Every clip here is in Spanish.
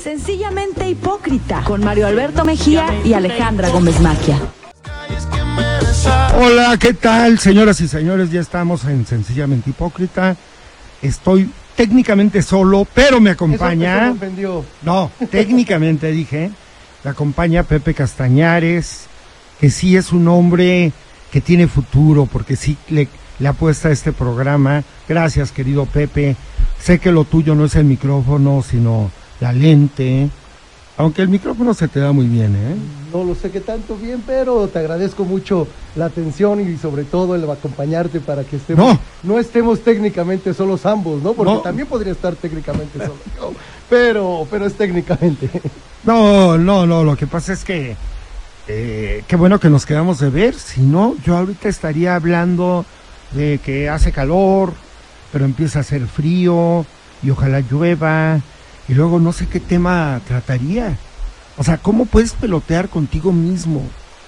Sencillamente hipócrita. Con Mario Alberto Mejía y Alejandra Gómez Maquia. Hola, ¿qué tal, señoras y señores? Ya estamos en Sencillamente Hipócrita. Estoy técnicamente solo, pero me acompaña. Eso- eso me ofendió. No, técnicamente dije. Me acompaña Pepe Castañares, que sí es un hombre que tiene futuro, porque sí le, le apuesta a este programa. Gracias, querido Pepe. Sé que lo tuyo no es el micrófono, sino la lente. Aunque el micrófono se te da muy bien, ¿eh? No lo sé qué tanto bien, pero te agradezco mucho la atención y sobre todo el acompañarte para que estemos, No. estemos técnicamente solos ambos, ¿no? Porque No. también podría estar técnicamente solo yo, pero, pero es técnicamente. No, no, no, lo que pasa es que eh, qué bueno que nos quedamos de ver, si no, yo ahorita estaría hablando de que hace calor, pero empieza a hacer frío y ojalá llueva y luego no sé qué tema trataría. O sea, ¿cómo puedes pelotear contigo mismo?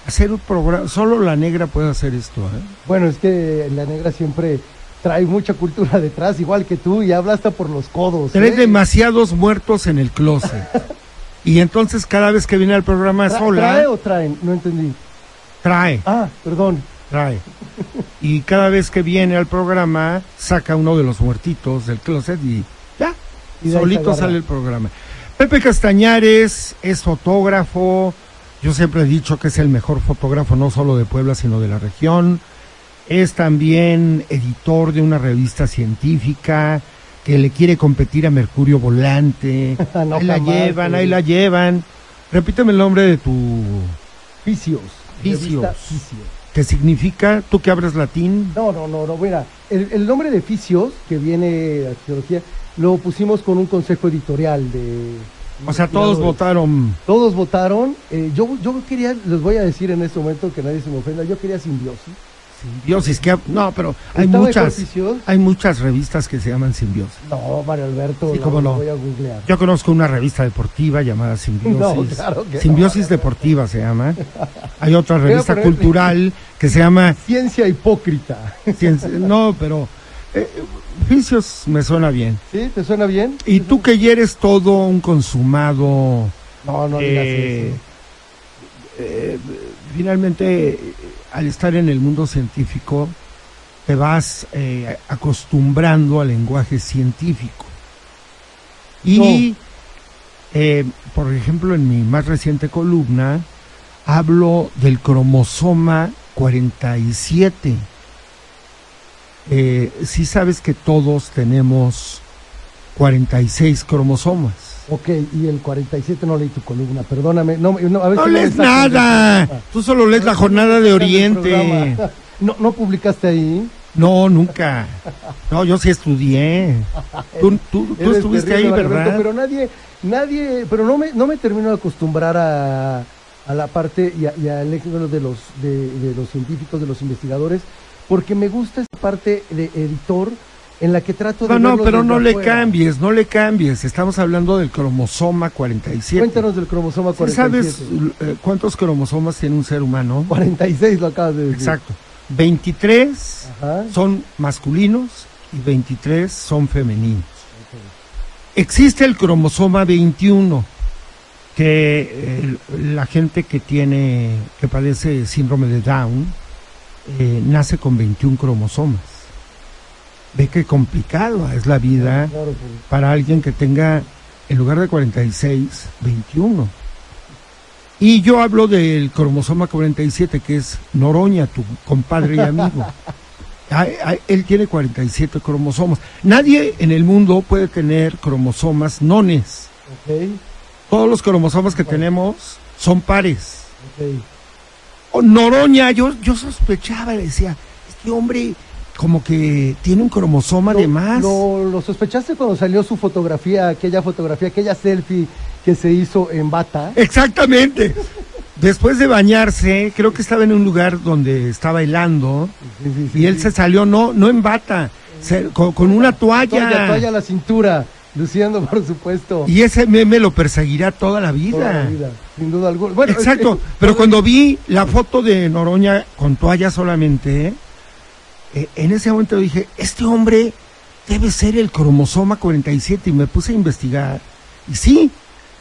Hacer un programa, solo la negra puede hacer esto, ¿eh? Bueno, es que la negra siempre trae mucha cultura detrás, igual que tú, y habla hasta por los codos. Trae ¿eh? demasiados muertos en el closet. y entonces cada vez que viene al programa Tra- sola, ¿Trae o traen? No entendí. trae. Ah, perdón. trae. Y cada vez que viene al programa, saca uno de los muertitos del closet y ya, Y solito sale el programa. Pepe Castañares es fotógrafo. Yo siempre he dicho que es el mejor fotógrafo no solo de Puebla, sino de la región. Es también editor de una revista científica que le quiere competir a Mercurio Volante. No ahí la jamás, llevan, ahí la llevan. Repíteme el nombre de tu Fisios. Fisios. ¿Qué significa? ¿Tú que hablas latín? No, no, no, no, mira, el, el nombre de Fisios, que viene de arqueología, lo pusimos con un consejo editorial de... O sea, todos votaron. Todos votaron. eh, yo, yo quería, les voy a decir en este momento que nadie se me ofenda, yo quería simbiosis. Simbiosis, que no, pero hay ¿Estaba muchas, hay muchas revistas que se llaman simbiosis. No, Mario Alberto, Sí, la no. voy a googlear. Yo conozco una revista deportiva llamada Simbiosis. No, claro que no, Simbiosis Deportiva se llama. Hay otra revista cultural que se llama Ciencia hipócrita. Ciencia- No, pero eh, Vicios me suena bien. ¿Sí? ¿Te suena bien? Y tú que ya eres todo un consumado. No, no digas eh, eso. eh, finalmente, eh, al estar en el mundo científico, te vas acostumbrando al lenguaje científico. Y, por ejemplo, en mi más reciente columna, hablo del cromosoma 47. Eh, sí sabes que todos tenemos 46 cromosomas. Ok, y el 47 no leí tu columna, perdóname. No, no, a lees nada. Tú solo lees la jornada de Oriente. No, no publicaste ahí. No, nunca. No, yo sí estudié. Tú, tú- tú Eres estuviste ahí, Alberto, ¿verdad? Pero nadie, nadie, pero no me, no me termino de acostumbrar a, a la parte y, a- y al éxito de los, de, de los científicos, de los investigadores, porque me gusta esta parte de editor en la que trato de No, no, pero no le cambies, no le cambies. Estamos hablando del cromosoma 47. Cuéntanos del cromosoma ¿Sí 47. ¿Sabes eh, cuántos cromosomas tiene un ser humano? 46 lo acabas de decir. Exacto. 23 Ajá. son masculinos y 23 son femeninos. Existe el cromosoma 21, que eh, la gente que tiene, que padece síndrome de Down, eh, nace con 21 cromosomas. Ve qué complicado es la vida Claro, pues, para alguien que tenga, en lugar de 46, 21. Y yo hablo del cromosoma 47, que es Noroña, tu compadre y amigo. Él tiene 47 cromosomas. Nadie en el mundo puede tener cromosomas nones. Todos los cromosomas que tenemos son pares. O Noroña, yo, yo sospechaba, le decía, este hombre como que tiene un cromosoma de Lo- más. Lo, lo sospechaste cuando salió su fotografía, aquella fotografía, aquella selfie que se hizo en bata. Exactamente. Después de bañarse, creo que estaba en un lugar donde estaba helando Sí, sí, sí, y él se salió, no, no en bata, se- con, con una toalla. Toalla, toalla a la cintura, luciendo, por supuesto. Y ese meme lo perseguirá toda la vida. toda la vida, sin duda alguna. Bueno, Exacto, es pero cuando vi la foto de Noroña con toalla solamente, eh, en ese momento dije, este hombre debe ser el cromosoma 47 y me puse a investigar Y sí,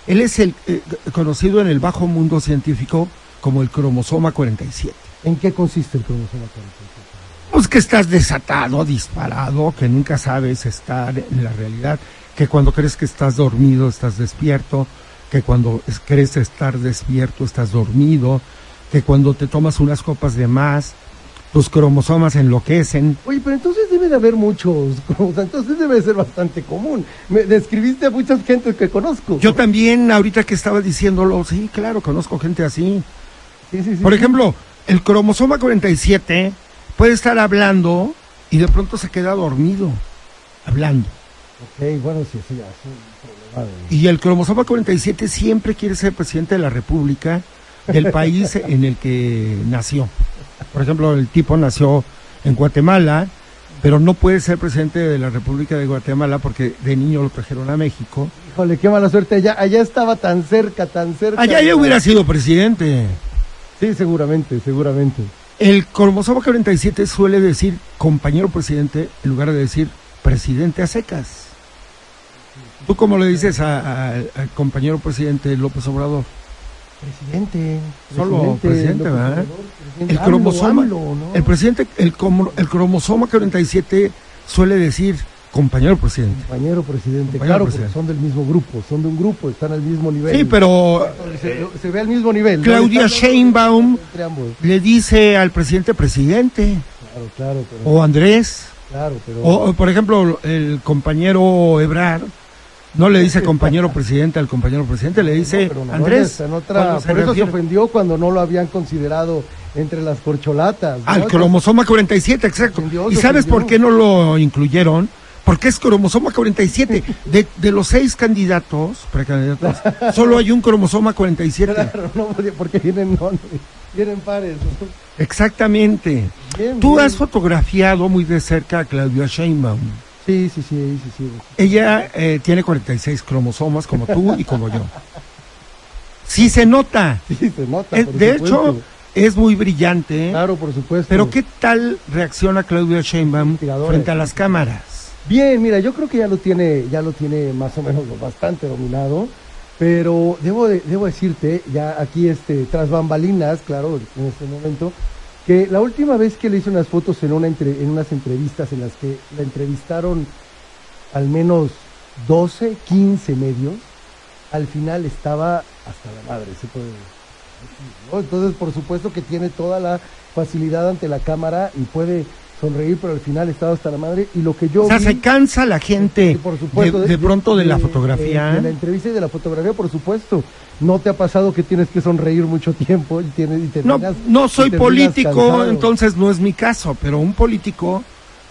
él es el eh, conocido en el bajo mundo científico como el cromosoma 47. ¿En qué consiste el cromosoma 47? Pues que estás desatado, disparado, que nunca sabes estar en la realidad, que cuando crees que estás dormido estás despierto, que cuando es- crees estar despierto estás dormido, que cuando te tomas unas copas de más, tus cromosomas enloquecen. Oye, pero entonces debe de haber muchos, sea, entonces debe de ser bastante común. Me describiste a muchas gentes que conozco. Yo también, ahorita que estaba diciéndolo, sí, claro, conozco gente así. Sí, sí, sí. Por ejemplo, el cromosoma 47 puede estar hablando y de pronto se queda dormido hablando. Ok, bueno, sí, sí, ya, es un problema de- Y el cromosoma 47 siempre quiere ser presidente de la República del país en el que nació. Por ejemplo, el tipo nació en Guatemala, pero no puede ser presidente de la República de Guatemala porque de niño lo trajeron a México. Híjole, qué mala suerte. Allá, allá estaba tan cerca, tan cerca. Allá ya hubiera sido presidente. Sí, seguramente, seguramente. El cromosoma 47 suele decir compañero presidente en lugar de decir presidente a secas. ¿Tú cómo le dices a- a- al compañero presidente López Obrador? Presidente. Solo presidente, López ¿verdad? Obrador, presidente. El cromosoma, AMLO, ¿no? el presidente, el, como- el cromosoma 47 suele decir compañero presidente. Compañero presidente, Compañero claro, presidente. porque son del mismo grupo, son de un grupo, están al mismo nivel. Sí, pero Se, se ve al mismo nivel. ¿no? Claudia Están Sheinbaum le dice al presidente presidente Claro, claro, pero, o Andrés claro, pero o, o, por ejemplo el compañero Ebrar no le dice compañero presidente al compañero presidente, le dice No, pero no, Andrés. en otra- se por eso se ofendió cuando no lo habían considerado entre las corcholatas. ¿no? Al cromosoma 47, exacto. ofendió, ¿Y sabes por ofendió. qué no lo incluyeron? Porque es cromosoma 47. De, de los seis candidatos, precandidatos, solo hay un cromosoma 47. Claro, no, porque vienen, vienen pares. Exactamente. Bien, Tú bien. has fotografiado muy de cerca a Claudia Sheinbaum. Sí, sí, sí, sí, sí. Ella eh, tiene 46 cromosomas como tú y como yo. Sí se nota. Sí, se nota. Por de supuesto. hecho, es muy brillante. ¿eh? Claro, por supuesto. Pero ¿qué tal reacciona Claudia Sheinbaum frente a las cámaras? Bien, mira, yo creo que ya lo tiene, ya lo tiene más o menos bastante dominado, pero debo, de- debo decirte, ya aquí este, tras bambalinas, claro, en este momento, que la última vez que le hice unas fotos en, una entre- en unas entrevistas en las que la entrevistaron al menos 12, 15 medios, al final estaba hasta la madre, se puede decir, ¿no? Entonces, por supuesto que tiene toda la facilidad ante la cámara y puede sonreír, pero al final estaba hasta la madre. Y lo que yo O sea, vi- se cansa la gente Sí, por supuesto, de, de pronto de, la fotografía. De, de la entrevista y de la fotografía, por supuesto. ¿No te ha pasado que tienes que sonreír mucho tiempo y, tienes, y no, terminas- no y soy político, cansado? entonces no es mi caso, pero un político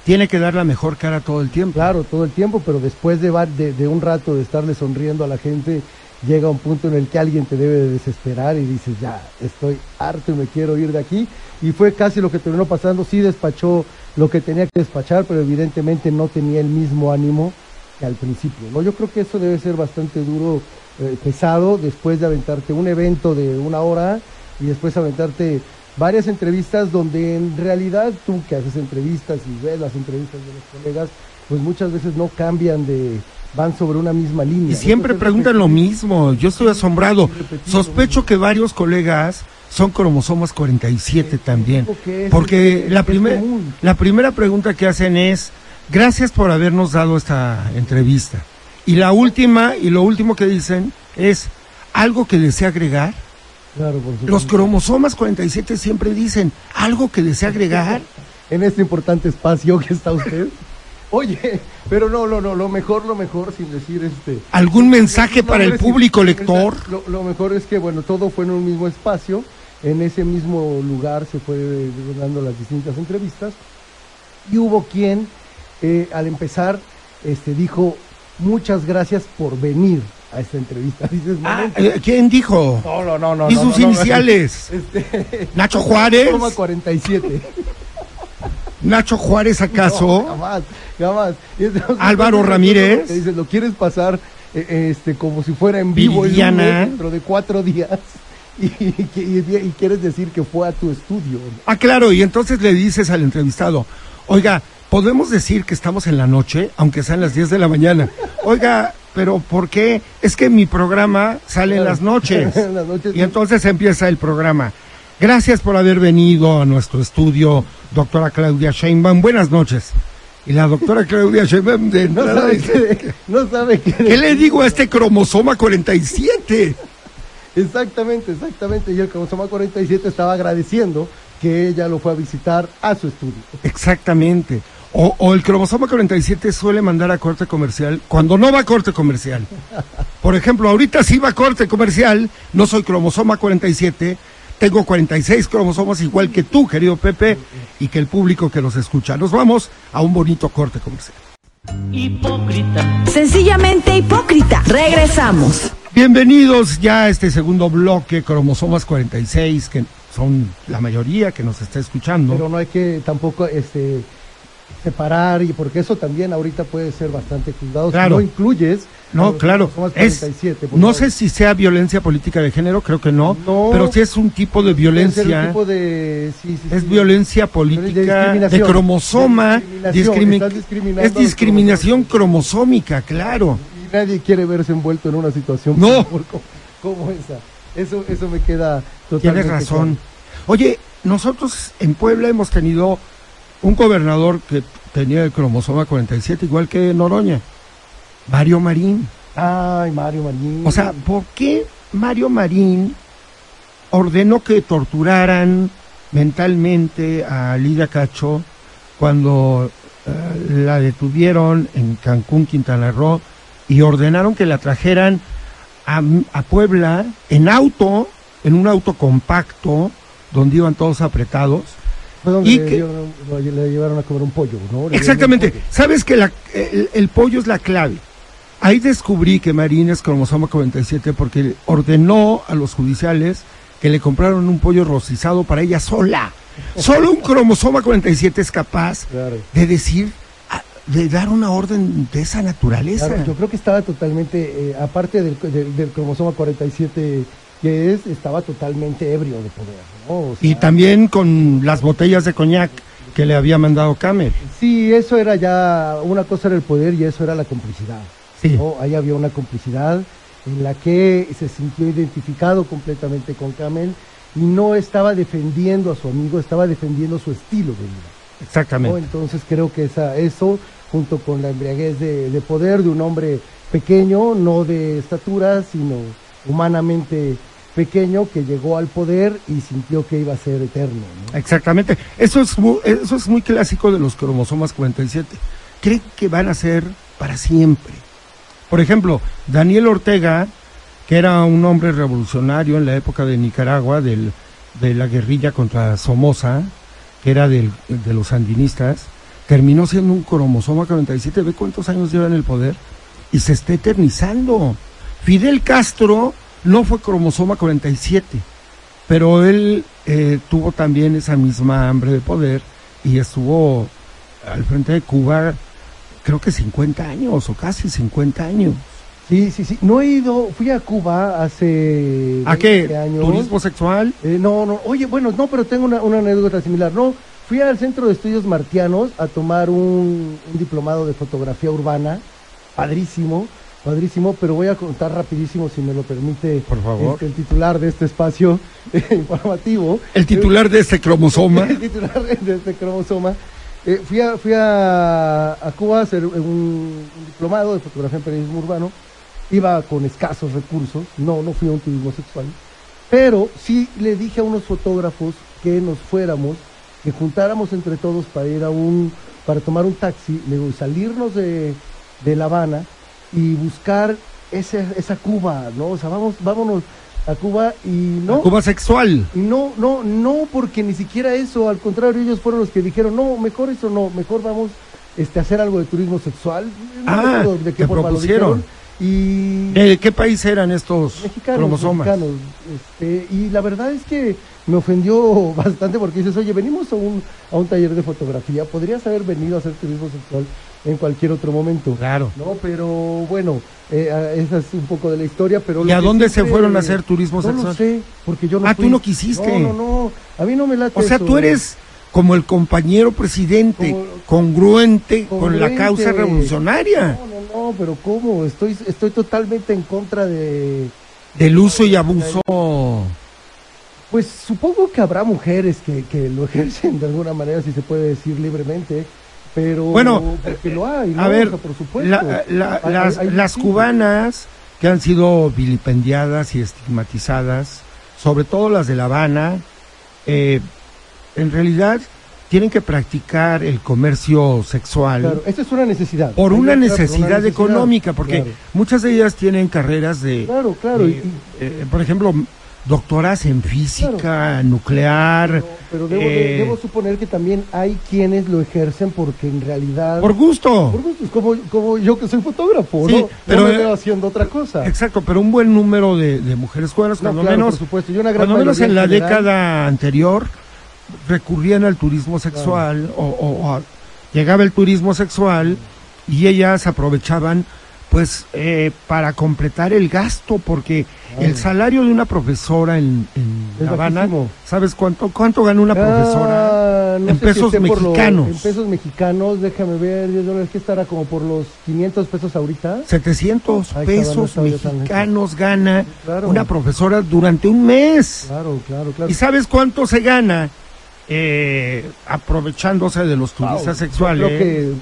tiene que dar la mejor cara todo el tiempo. Claro, todo el tiempo, pero después de, de, de un rato de estarle sonriendo a la gente, llega un punto en el que alguien te debe de desesperar y dices, ya, estoy harto y me quiero ir de aquí. Y fue casi lo que terminó pasando. Sí despachó lo que tenía que despachar, pero evidentemente no tenía el mismo ánimo que al principio. ¿no? Yo creo que eso debe ser bastante duro, eh, pesado, después de aventarte un evento de una hora y después aventarte varias entrevistas donde en realidad tú que haces entrevistas y ves las entrevistas de los colegas, pues muchas veces no cambian de, van sobre una misma línea. Y siempre preguntan lo mismo. Yo estoy asombrado. Sospecho que varios colegas son cromosomas 47 también. Porque la, primer- la primera pregunta que hacen es, gracias por habernos dado esta entrevista. Y la última, y lo último que dicen es, ¿algo que desea agregar? Claro, por. Los cromosomas 47 siempre dicen, ¿algo que desea agregar? en este importante espacio que está usted. Oye, pero no, no, no, lo mejor, lo mejor, sin decir este. ¿Algún mensaje No, para el hombre, sí, público lector? Lo, lo mejor es que, bueno, todo fue en un mismo espacio. En ese mismo lugar se fue dando las distintas entrevistas. Y hubo quien, eh, al empezar, este, dijo, muchas gracias por venir a esta entrevista. Dices, Ah, eh, ¿Quién dijo? no, no, no, no. ¿Y no, sus no, no, iniciales? Este, ¿Nacho Juárez? toma 47. ¿Nacho Juárez No, acaso? jamás, jamás. Y entonces, Álvaro Ramírez. Dices, lo quieres pasar eh, este, como si fuera en vivo Viridiana. dentro de cuatro días. Y, y- y- y quieres decir que fue a tu estudio. Ah, claro, y entonces le dices al entrevistado, oiga, podemos decir que estamos en la noche, aunque sean las 10 de la mañana. Oiga, pero ¿por qué? Es que mi programa sale en las noches. En las noches, y entonces empieza el programa. Gracias por haber venido a nuestro estudio, doctora Claudia Sheinbaum. Buenas noches. Y la doctora Claudia Sheinbaum de No sabe, qué, no sabe qué ¿qué le digo a este cromosoma 47? Exactamente, exactamente. Y el cromosoma 47 estaba agradeciendo que ella lo fue a visitar a su estudio. Exactamente. O, o el cromosoma 47 suele mandar a corte comercial cuando no va a corte comercial. Por ejemplo, ahorita sí va a corte comercial, no soy cromosoma 47, tengo 46 cromosomas igual que tú, querido Pepe, y que el público que los escucha. Nos vamos a un bonito corte comercial. Hipócrita. Sencillamente hipócrita. Regresamos. Bienvenidos ya a este segundo bloque, cromosomas 46, que son la mayoría que nos está escuchando. Pero no hay que tampoco este separar y porque eso también ahorita puede ser bastante juzgado Claro. si no incluyes No, claro. cromosomas Es, 47, por no favor. sé si sea violencia política de género, creo que no, No. pero sí es un tipo de un violencia. tipo de, sí, sí, Es sí. violencia política de, discriminación. cromosoma, De discriminación, es discriminación cromosómica, claro. Nadie quiere verse envuelto en una situación No. como, como esa. Eso, eso me queda totalmente Tienes razón. claro. Oye, nosotros en Puebla hemos tenido un gobernador que tenía el cromosoma 47, igual que Noroña, Mario Marín. Ay, Mario Marín. O sea, ¿por qué Mario Marín ordenó que torturaran mentalmente a Lidia Cacho cuando eh, la detuvieron en Cancún, Quintana Roo, y ordenaron que la trajeran a, a Puebla en auto, en un auto compacto, donde iban todos apretados? Fue donde y le, que- lo- le llevaron a comer un pollo, ¿no? Le Exactamente. pollo. Sabes que la- el, el pollo es la clave. Ahí descubrí que Marín es cromosoma 47 porque ordenó a los judiciales que le compraron un pollo rostizado para ella sola. Solo un cromosoma 47 es capaz Claro. de decir, de dar una orden de esa naturaleza. Claro, yo creo que estaba totalmente, eh, aparte del, del- del cromosoma 47 que es, estaba totalmente ebrio de poder, ¿no? O Y también con las botellas de coñac que le había mandado Camel. Sí, eso era ya, una cosa era el poder y eso era la complicidad. Sí. ¿no? Ahí había una complicidad en la que se sintió identificado completamente con Camel y no estaba defendiendo a su amigo, estaba defendiendo su estilo de vida. ¿no? Exactamente. Entonces creo que esa, eso, junto con la embriaguez de, de poder de un hombre pequeño, no de estatura, sino humanamente pequeño, que llegó al poder y sintió que iba a ser eterno. ¿no? Exactamente. Eso es, mu- eso es muy clásico de los cromosomas 47. Creen que van a ser para siempre. Por ejemplo, Daniel Ortega, que era un hombre revolucionario en la época de Nicaragua, del, de la guerrilla contra Somoza, que era del- de los sandinistas, terminó siendo un cromosoma 47. ¿Ve cuántos años lleva en el poder? Y se está eternizando. Fidel Castro no fue cromosoma 47 pero él eh, tuvo también esa misma hambre de poder y estuvo al frente de Cuba creo que 50 años o casi 50 años. Sí, sí, sí. No he ido, fui a Cuba hace ¿A 20 qué? años. ¿Turismo sexual? Eh, no, no, oye, bueno, no, pero tengo una, una anécdota similar. No, fui al Centro de Estudios Martianos a tomar un, un diplomado de fotografía urbana, padrísimo, padrísimo, pero voy a contar rapidísimo, si me lo permite Por favor. este, el titular de este espacio eh, informativo. El titular de este cromosoma. El titular de este cromosoma. Eh, fui a, fui a, a Cuba a hacer un, un diplomado de fotografía en periodismo urbano. Iba con escasos recursos, no, no fui a un turismo sexual. Pero sí le dije a unos fotógrafos que nos fuéramos, que juntáramos entre todos para ir a un, para tomar un taxi, le digo, salirnos de, de La Habana y buscar ese, esa Cuba, ¿no? O sea, vamos, vámonos a Cuba y no. Cuba sexual. Y no, no, no, porque ni siquiera eso, al contrario, ellos fueron los que dijeron, no, mejor eso no, mejor vamos este, a hacer algo de turismo sexual. No Ah, de qué te forma lo propusieron. dijeron. Y ¿De qué país eran estos mexicanos, cromosomas? mexicanos, este, y la verdad es que me ofendió bastante porque dices, oye, venimos a un, a un taller de fotografía, podrías haber venido a hacer turismo sexual en cualquier otro momento. Claro. No, pero bueno, eh, ah, esa es un poco de la historia, pero... ¿Y a dónde se fueron a hacer turismo No sexual? lo sé, porque yo no Ah, tú no quisiste. No, no, no, a mí no me late O sea, eso. tú eres como el compañero presidente, Como- congruente, con la causa revolucionaria. No, no, pero ¿cómo? Estoy, estoy totalmente en contra de... Del uso y abuso. Pues supongo que habrá mujeres que, que lo ejercen de alguna manera, si se puede decir libremente, pero Bueno, porque lo hay, ¿no? A ver, O sea, por supuesto. la- la- Hay- las, hay las distintos. cubanas que han sido vilipendiadas y estigmatizadas, sobre todo las de La Habana, eh, en realidad tienen que practicar el comercio sexual Claro, esto es una necesidad. por una necesidad económica, porque Claro, muchas de ellas tienen carreras de, claro, claro, y- de, eh, por ejemplo, doctoras en física nuclear, pero, pero debo, de- eh, debo suponer que también hay quienes lo ejercen porque en realidad... por gusto. por gusto, es como, como yo que soy fotógrafo, Sí, ¿no? pero, no me eh, veo haciendo otra cosa. Exacto, pero un buen número de, de mujeres cubanas, No, cuando menos, por supuesto. Y una gran cuando menos en la general, década anterior, recurrían al turismo sexual o, o- llegaba el turismo sexual y ellas aprovechaban pues eh, para completar el gasto porque Claro. el salario de una profesora en, en Habana, bajísimo. ¿sabes cuánto cuánto gana una profesora? Ah, no en si pesos mexicanos. en pesos mexicanos, déjame ver, 10 dólares, que estará como por los 500 pesos ahorita. 700 Ahí está, no pesos mexicanos gana Claro. una profesora durante un mes. Claro, claro, claro. ¿Y sabes cuánto se gana eh, aprovechándose de los turistas Wow, sexuales? Creo que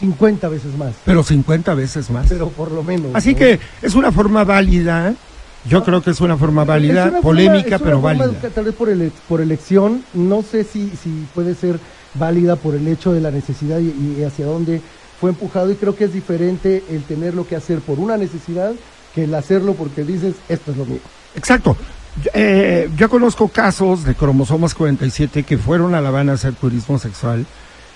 50 veces más, Pero 50 veces más. pero por lo menos. Así ¿no? que es una forma válida. Yo creo que es una forma válida, una polémica, forma- pero válida. Tal vez por, ele- por elección, no sé si, si puede ser válida por el hecho de la necesidad y, y hacia dónde fue empujado y creo que es diferente el tener lo que hacer por una necesidad que el hacerlo porque dices, esto es lo mío. Exacto. Yo, eh, yo conozco casos de cromosomas 47 que fueron a La Habana a hacer turismo sexual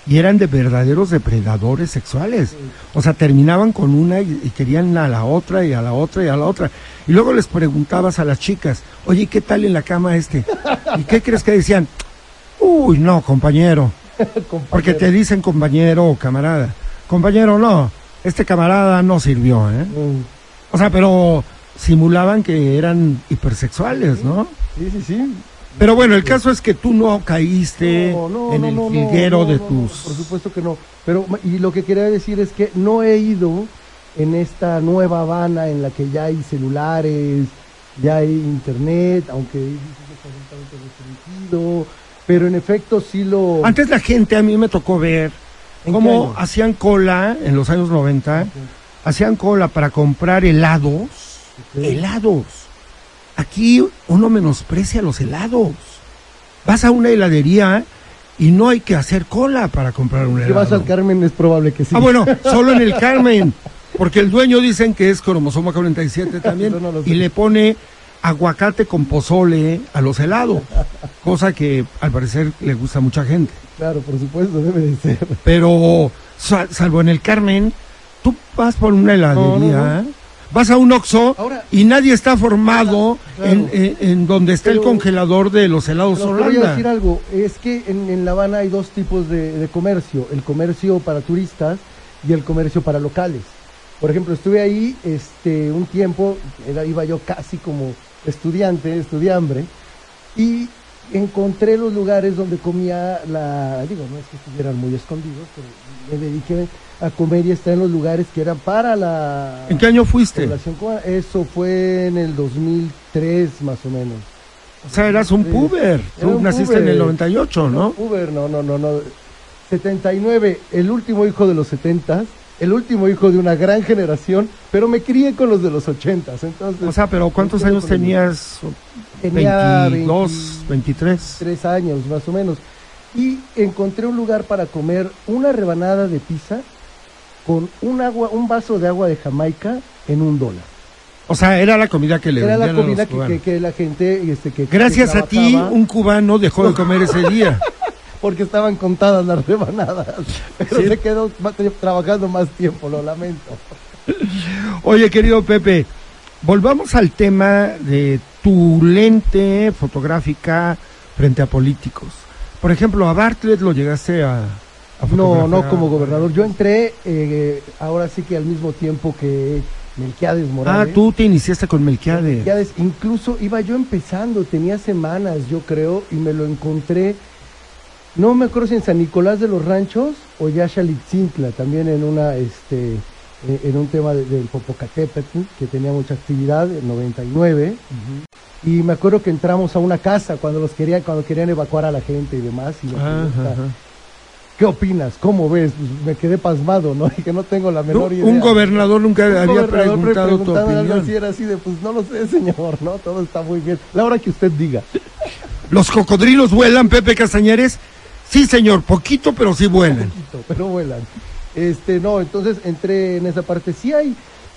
y eran de verdaderos depredadores sexuales. O sea, terminaban con una y, y querían a la otra y a la otra y a la otra. Y luego les preguntabas a las chicas, oye, ¿qué tal en la cama este? ¿Y qué crees que decían? Uy, no, compañero. Porque te dicen compañero o camarada. Compañero, no. Este camarada no sirvió, ¿eh? Mm, O sea, pero simulaban que eran hipersexuales, ¿no? Sí, sí, sí. Pero bueno, el caso es que tú no caíste No, no, en no, el no, de tus... por supuesto que no. Pero, y lo que quería decir es que no he ido en esta nueva Habana en la que ya hay celulares, ya hay internet, aunque restringido, pero en efecto sí lo... Antes la gente, a mí me tocó ver ¿En qué cómo hacían cola en los años 90, hacían cola para comprar helados, Helados. Aquí uno menosprecia los helados. Vas a una heladería y no hay que hacer cola para comprar un Si helado. vas al Carmen es probable que sí. Ah, bueno, solo en el Carmen, porque el dueño dicen que es cromosoma 47 también no y le pone aguacate con pozole a los helados, cosa que al parecer le gusta a mucha gente. Claro, por supuesto, debe de ser. Pero sal- salvo en el Carmen, tú vas por una heladería, No, no, vas a un Oxxo Ahora- y nadie está formado Claro. en, en- en donde está el Pero- congelador de los helados Pero te voy a Holanda. decir algo, es que en, en La Habana hay dos tipos de, de comercio, el comercio para turistas y el comercio para locales. Por ejemplo, estuve ahí este, un tiempo, era, iba yo casi como estudiante, estudiambre, y encontré los lugares donde comía la, digo, no es que estuvieran muy escondidos, pero me dediqué a comer y estar en los lugares que eran para la ¿En qué año fuiste? Eso fue en el 2003 más o menos. O sea, eras un puber. Tú un naciste en puber. el 98, ¿no? Uber, no, no, no, no. 79, el último hijo de los 70, el último hijo de una gran generación, pero me crié con los de los 80, entonces O sea, pero ¿cuántos años tenías? tenía 22, 23. 23 años más o menos. Y encontré un lugar para comer una rebanada de pizza con un agua, un vaso de agua de Jamaica en un dólar. O sea, era la comida que le Era la comida que, cubanos. que- que la gente este, que Gracias que a ti, un cubano dejó de comer ese día. porque estaban contadas las rebanadas, pero Sí. se quedó trabajando más tiempo, lo lamento. Oye, querido Pepe, volvamos al tema de tu lente fotográfica frente a políticos. Por ejemplo, a Bartlett lo llegaste a No, no como gobernador. Yo entré eh, ahora sí que al mismo tiempo que Melquiades Ah, Morales. tú te iniciaste con Melquiades. Melquiades, incluso iba yo empezando, tenía semanas yo creo, y me lo encontré, no me acuerdo si en San Nicolás de los Ranchos o ya Xalitzintla, también en una, este, en un tema de- del Popocatépetl, que tenía mucha actividad, en 99. Y me acuerdo que entramos a una casa cuando los querían, cuando querían evacuar a la gente y demás. Y me Ajá, pregunta, ajá. ¿Qué opinas? ¿Cómo ves? Pues me quedé pasmado, ¿no? Y que no tengo la menor idea. Un gobernador nunca Un había gobernador preguntado tu opinión. así, era así de, pues no lo sé, señor, ¿no? Todo está muy bien. La hora que usted diga. ¿Los cocodrilos vuelan, Pepe Castañares? Sí, señor, poquito, pero sí vuelan. poquito, pero vuelan. Este, no, entonces entré en esa parte. Sí hay,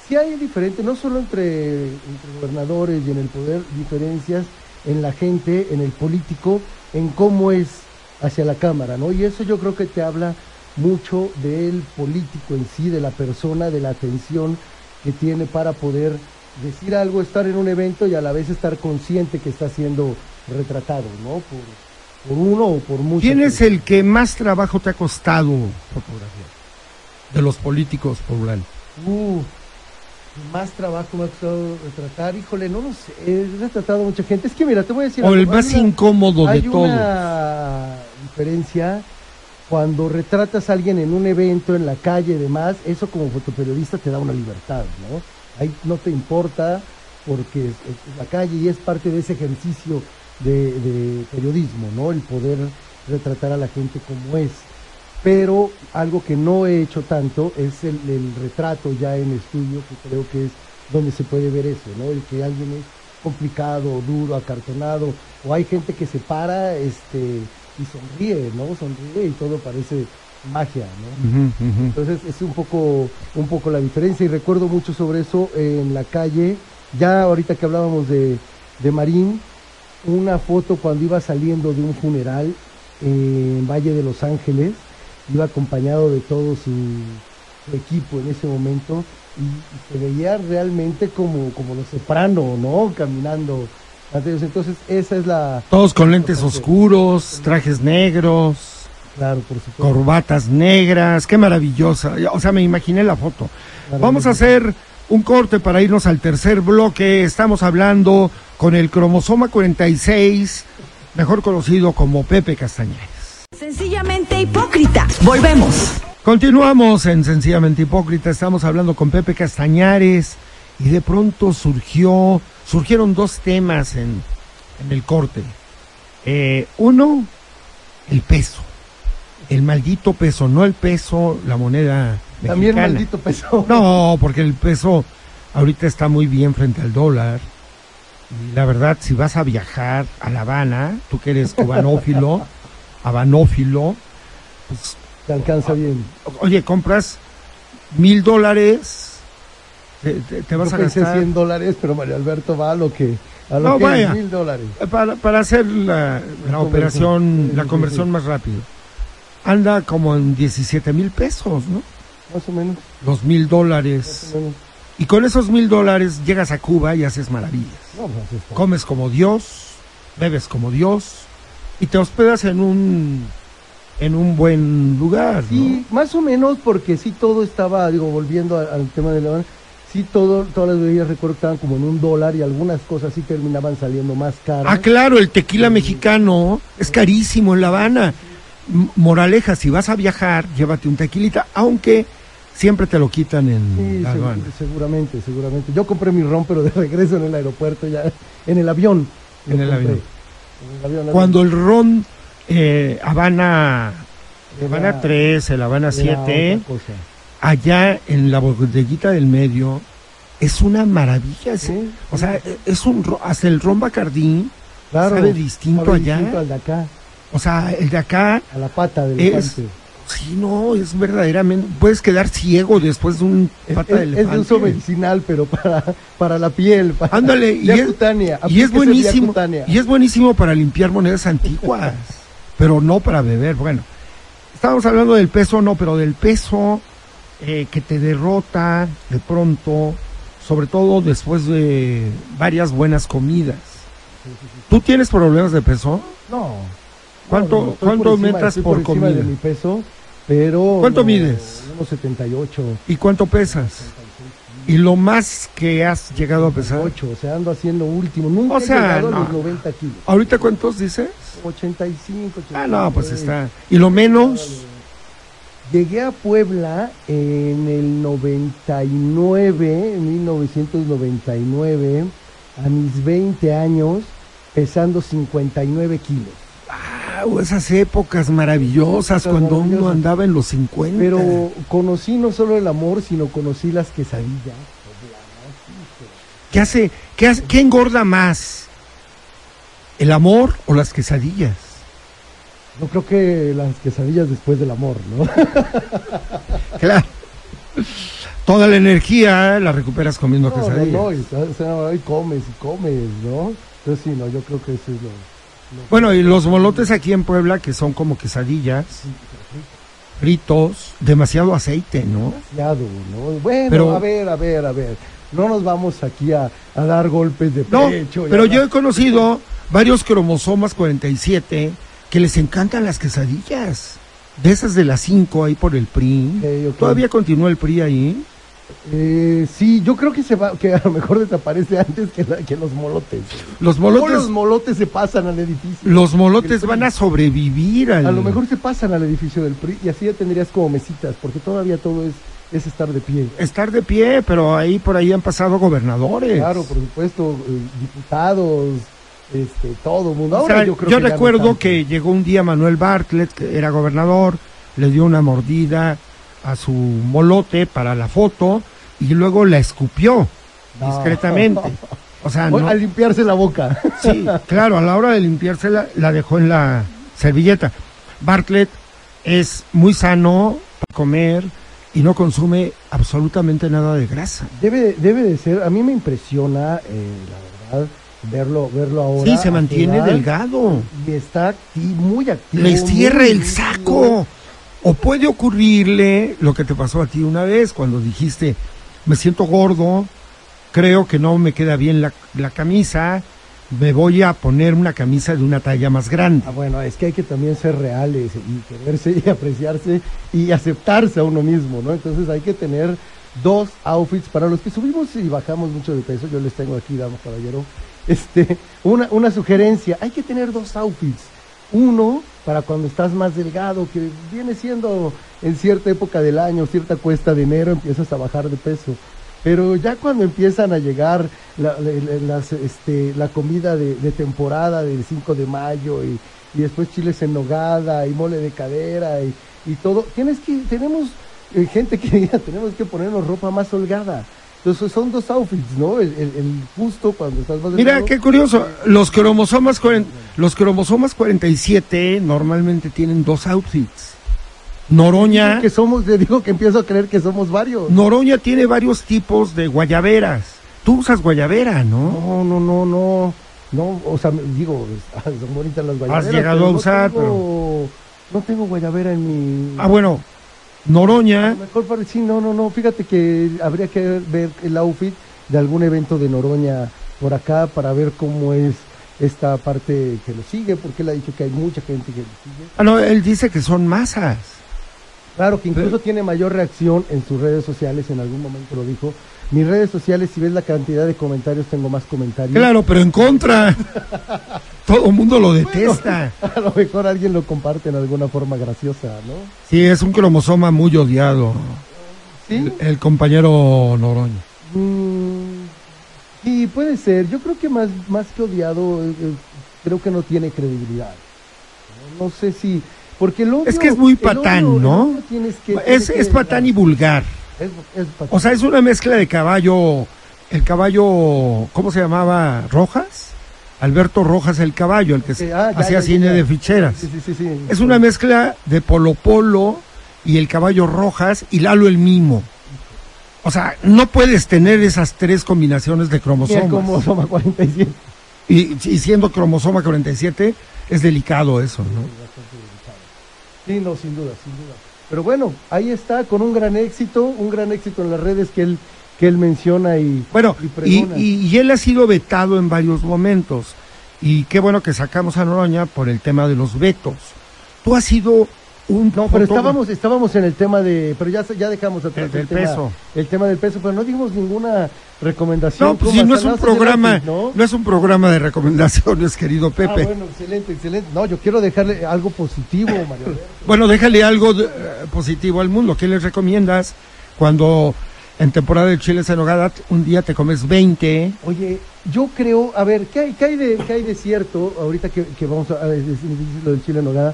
sí hay diferente, no solo entre, entre gobernadores y en el poder, diferencias en la gente, en el político, en cómo es hacia la Cámara, ¿no? Y eso yo creo que te habla mucho del político en sí, de la persona, de la atención que tiene para poder decir algo, estar en un evento y a la vez estar consciente que está siendo retratado, ¿no? Por, por uno o por muchos. ¿Quién es el que más trabajo te ha costado fotografiar? De los políticos poblanos. Uh, más trabajo me ha costado retratar. Híjole, no lo sé. He retratado a mucha gente. Es que mira, te voy a decir. O algo, el más una- incómodo de todos. una diferencia cuando retratas a alguien en un evento, en la calle y demás. Eso como fotoperiodista te da una libertad, ¿no? Ahí no te importa porque es, la calle y es parte de ese ejercicio de, de periodismo, ¿no? El poder retratar a la gente como es pero algo que no he hecho tanto es el, el retrato ya en estudio, que creo que es donde se puede ver eso, ¿no? El que alguien es complicado, duro, acartonado, o hay gente que se para este, y sonríe, ¿no? Sonríe y todo parece magia, ¿no? Entonces es un poco, un poco la diferencia y recuerdo mucho sobre eso en la calle, ya ahorita que hablábamos de, de Marín, una foto cuando iba saliendo de un funeral en Valle de Los Ángeles, iba acompañado de todo su, su equipo en ese momento y, y se veía realmente como, como los soprano, ¿no? Caminando. Entonces esa es la... Todos con lentes oscuros, trajes negros, Claro, por supuesto. corbatas negras, qué maravillosa. O sea, me imaginé la foto. Vamos a hacer un corte para irnos al tercer bloque. Estamos hablando con el cromosoma 46, mejor conocido como Pepe Castañares. Sencillamente hipócrita. Volvemos. Continuamos en Sencillamente Hipócrita, estamos hablando con Pepe Castañares y de pronto surgió, surgieron dos temas en, en el corte. Eh, uno, el peso, el maldito peso, no el peso, la moneda También mexicana. maldito peso. No, porque el peso ahorita está muy bien frente al dólar. Y la verdad, si vas a viajar a La Habana, tú que eres cubanófilo, habanófilo, pues Te alcanza bien. Oye, compras mil dólares, te, te- te vas Yo a pensé gastar 100 dólares, pero Mario Alberto va a lo que, a lo No, que vaya. es mil dólares. para, para hacer la, la operación, la conversión más rápido. Anda como en 17 mil pesos, ¿no? Más o menos, Los mil más dólares. o menos. Y con esos mil dólares llegas a Cuba y haces maravillas. No, pues. Comes como Dios, bebes como Dios y te hospedas en un en un buen lugar, ¿no? Sí, más o menos, porque sí todo estaba, digo, volviendo a- al tema de la sí todo, todas las bebidas recuerdo que estaban como en un dólar y algunas cosas sí terminaban saliendo más caras. Ah, claro, el tequila mexicano es carísimo en La Habana. Moraleja, si vas a viajar, llévate un tequilita, aunque siempre te lo quitan en Sí, La Habana. seguramente, seguramente. Yo compré mi ron, pero de regreso en el aeropuerto ya, en el avión. En el avión. En el avión, Cuando el ron eh, Habana, Habana 3, el Habana era 7, otra cosa. Allá en la bodeguita del medio, es una maravilla. es- Sí, o sea, es un hasta el ron Bacardí, Claro, sabe distinto sabe allá. distinto al de acá, o sea, el de acá a la pata del Es- elefante. Sí, no, es verdaderamente. Puedes quedar ciego después de un Es, pata de es- es elefante. de uso medicinal, pero para, para la piel. Para, Ándale, y es, cutánea, y es buenísimo. Y es buenísimo para limpiar monedas antiguas, pero no para beber. Bueno, estábamos hablando del peso, no, pero del peso eh, que te derrota de pronto, sobre todo después de varias buenas comidas. ¿Tú tienes problemas de peso? No. ¿Cuánto- no, no, cuánto por encima- metas por comida? de mi peso, pero... ¿Cuánto no, mides? Unos 78. ¿Y cuánto pesas? ¿Y lo más que has llegado a pesar? 8, o sea, ando haciendo último. Nunca O sea, he llegado no. a los 90 kilos. ¿Ahorita cuántos dices? 85, 86. Ah, no, pues está. ¿Y lo menos? Llegué a Puebla en el 99, en 1999, a mis 20 años, pesando 59 kilos. Ah, esas épocas maravillosas Épocas cuando uno andaba en los 50. Pero conocí no solo el amor, sino conocí las quesadillas. ¿Qué hace, qué hace- qué engorda más? ¿El amor o las quesadillas? Yo creo que las quesadillas después del amor, ¿no? Claro. Toda la energía la recuperas comiendo No, no, quesadillas. no, y, o sea, y comes y comes, ¿no? Entonces sí, no, yo creo que eso es lo... lo- Bueno, y los molotes aquí en Puebla, que son como quesadillas, fritos, demasiado aceite, ¿no? demasiado, ¿no? Bueno, Pero- a ver, a ver, a ver. No nos vamos aquí a, a dar golpes de No, pecho. y pero yo he conocido varios cromosomas 47 que les encantan las quesadillas. De esas de las 5 ahí por el PRI. ¿Todavía continúa el PRI ahí? Eh, sí, yo creo que se va, que a lo mejor desaparece antes que, la- que los molotes. Los molotes, los molotes se pasan al edificio. los molotes van a sobrevivir al... A lo mejor se pasan al edificio del PRI y así ya tendrías como mesitas, porque todavía todo es, es estar de pie. estar de pie, pero ahí por ahí han pasado gobernadores. Claro, por supuesto, eh, diputados, este, todo el mundo. O Ahora sea, yo creo yo que ya no recuerdo que llegó un día Manuel Bartlett, que era gobernador, le dio una mordida a su molote para la foto y luego la escupió No. discretamente. O sea, no, Al limpiarse la boca. sí, claro, a la hora de limpiársela la dejó en la servilleta. Bartlett es muy sano para comer y no consume absolutamente nada de grasa. Debe, debe de ser, a mí me impresiona, eh, la verdad, verlo, verlo ahora. Sí, se mantiene edad, delgado. Y está muy activo. le cierra el saco. O puede ocurrirle lo que te pasó a ti una vez cuando dijiste, me siento gordo, creo que no me queda bien la, la camisa, me voy a poner una camisa de una talla más grande. Ah, bueno, es que hay que también ser reales y quererse y apreciarse y aceptarse a uno mismo, ¿no? Entonces hay que tener dos outfits para los que subimos y bajamos mucho de peso. Yo les tengo aquí, dama caballero, este, una, una sugerencia. Hay que tener dos outfits. Uno para cuando estás más delgado, que viene siendo en cierta época del año, cierta cuesta de enero, empiezas a bajar de peso. Pero ya cuando empiezan a llegar la, la- este, la comida de, temporada del 5 de mayo y, y después chiles en nogada y mole de cadera y, y todo, tienes que, tenemos eh, gente que tenemos que ponernos ropa más holgada. Entonces son dos outfits, ¿no? El, el- el justo cuando estás más Mira, qué curioso, los cromosomas, los cromosomas 47 normalmente tienen dos outfits. Noroña, que somos, le digo que empiezo a creer que somos varios. Noroña tiene varios tipos de guayaberas. Tú usas guayabera, ¿no? No, no, no, no. No, o sea, digo, son bonitas las guayaberas. llegado pero a no usar, tengo- No tengo guayabera en mi... Ah, bueno, A Noroña, lo mejor para sí, no, no, no. Fíjate que habría que ver el outfit de algún evento de Noroña por acá para ver cómo es esta parte que lo sigue, porque él ha dicho que hay mucha gente que lo sigue. ah, no, él dice que son masas. Claro, que incluso tiene mayor reacción en sus redes sociales, en algún momento lo dijo. Mis redes sociales, si ves la cantidad de comentarios, tengo más comentarios. Claro, pero en contra. Todo el mundo lo detesta. A lo mejor alguien lo comparte en alguna forma graciosa, ¿no? Sí, es un cromosoma muy odiado. Sí. El, el compañero Noroña. Mm, sí, puede ser. Yo creo que más, más que odiado, eh, eh, creo que no tiene credibilidad. No, No sé si... Porque el odio- Es que es muy odio- patán, ¿no? que- Es, es patán y vulgar. Es. O sea, es una mezcla de caballo. El caballo, ¿cómo se llamaba? ¿Rojas? Alberto Rojas el caballo, el que Sí, ah, ya, hacía ya, cine de ficheras. Sí, sí, sí, sí. Es una mezcla de Polo Polo y el caballo Rojas y Lalo el Mimo. O sea, no puedes tener esas tres combinaciones de cromosomas. como Soma 47. Y, y siendo cromosoma 47, es delicado eso, ¿no? Sí, no, sin duda, sin duda. Pero bueno, ahí está, con un gran éxito, un gran éxito en las redes que él, que él menciona y, Bueno, y él ha sido vetado en varios momentos. Y qué bueno que sacamos a Noroña por el tema de los vetos. Tú has sido un... No, pero estábamos, estábamos en el tema de, pero ya, ya dejamos atrás El del tema, peso. el tema del peso, pero no dijimos ninguna recomendación. No, pues si no es un programa, no. ¿no? es un programa de recomendaciones, querido Ah, Pepe. bueno, excelente, excelente. No, yo quiero dejarle algo positivo, Mario. Bueno, déjale algo de- eh, positivo al mundo. ¿Qué les recomiendas cuando en temporada de chiles en nogada un día te comes 20? Oye, yo creo, a ver, ¿qué hay, qué hay, de, qué hay de cierto ahorita que, que vamos a, a decir lo del chile en nogada?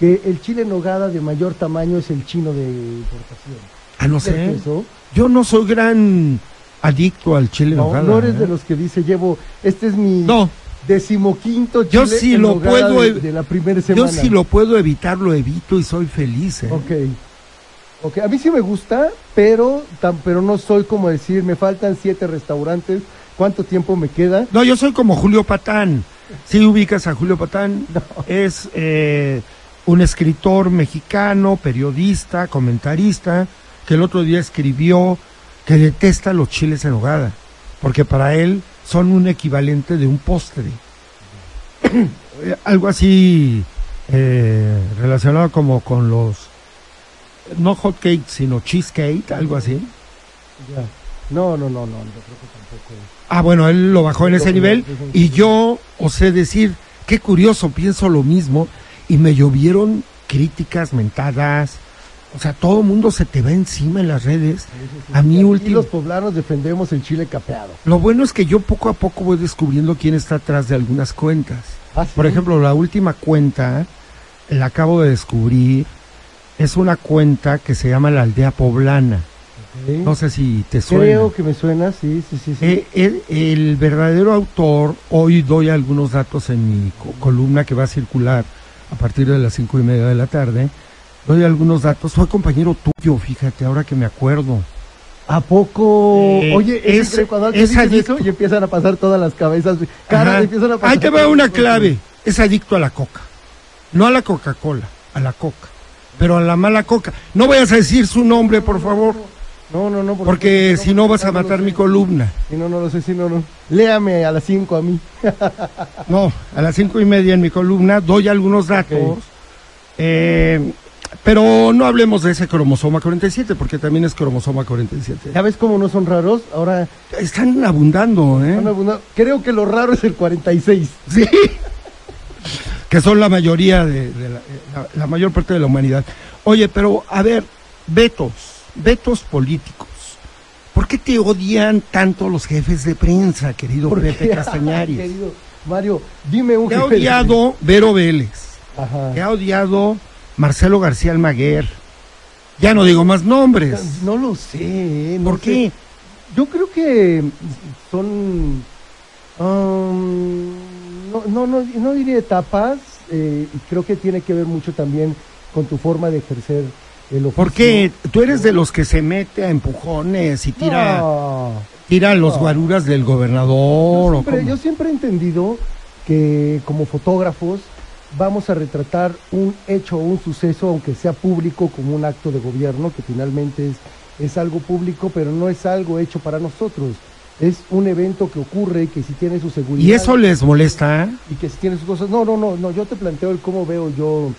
Que el chile en nogada de mayor tamaño es el chino de importación. Ah, no ¿Es cierto sé. eso? Yo no soy gran adicto al chile en No, nogada. no eres de ¿eh? los que dice, llevo, este es mi No, decimoquinto chile Yo sí en lo nogada puedo de, de la primera yo semana. si lo puedo evitar, lo evito y soy feliz. ¿eh? Ok. Ok, a mí sí me gusta, pero, pero no soy como decir, me faltan siete restaurantes, ¿cuánto tiempo me queda? No, yo soy como Julio Patán. Si ubicas a Julio Patán, es eh, un escritor mexicano, periodista, comentarista, que el otro día escribió que detesta los chiles en hogada, porque para él son un equivalente de un postre. Algo así eh, relacionado como con los, no hot cakes, sino cheesecake, algo así. Ya. No, no, no, no, yo creo que tampoco. Ah, bueno, él lo bajó en ese nivel y yo osé decir, qué curioso, pienso lo mismo y me llovieron críticas, mentadas, o sea, todo el mundo se te va encima en las redes. A mí último, los poblanos defendemos el chile capeado. lo bueno es que yo poco a poco voy descubriendo quién está atrás de algunas cuentas. Ah, ¿sí? Por ejemplo, la última cuenta, la acabo de descubrir, es una cuenta que se llama la aldea poblana. No sé si te suena. Creo que me suena, sí, sí, sí. sí. Eh, el, el verdadero autor, hoy doy algunos datos en mi co- columna que va a circular a partir de las cinco y media de la tarde. Doy algunos datos. Fue compañero tuyo, fíjate, ahora que me acuerdo. ¿A poco? Eh, Oye, es, es- adicto. eso y empiezan a pasar todas las cabezas, caras, Ajá. empiezan a pasar. Ahí te va una clave. Es adicto a la coca. No a la Coca-Cola, a la coca. Pero a la mala coca. No vayas a decir su nombre, por favor, No, no, no. porque si no vas a matar mi columna. Si no, no lo sé, si no, no. Léame a las 5 a mí. No, a las cinco y media en mi columna doy algunos datos. Eh, pero no hablemos de ese cromosoma 47, porque también es cromosoma 47. ¿Ya ves cómo no son raros? Ahora, Están abundando, ¿eh? no, no, creo que lo raro es el 46. Sí. que son la mayoría de, de la, la- la mayor parte de la humanidad. Oye, pero a ver, vetos, vetos políticos. ¿Por qué te odian tanto los jefes de prensa, querido ¿Por Pepe? Castañares? Querido Mario, dime un Te ha odiado Vero Vélez. Ajá. Te ha odiado Marcelo García Almaguer. Ya no digo más nombres. No lo sé. no ¿Por sé. qué? Yo creo que son. um, no, no, no, no diría etapas. eh, creo que tiene que ver mucho también con tu forma de ejercer. Porque tú eres de los que se mete a empujones y tira, No. tira los No. guaruras del gobernador. Yo ¿o siempre, yo siempre he entendido que como fotógrafos vamos a retratar un hecho o un suceso, aunque sea público, como un acto de gobierno, que finalmente es, es algo público, pero no es algo hecho para nosotros. Es un evento que ocurre que si tiene su seguridad. ¿Y eso les molesta? Y que si tiene sus cosas. No, no, no, no, yo te planteo el cómo veo yo.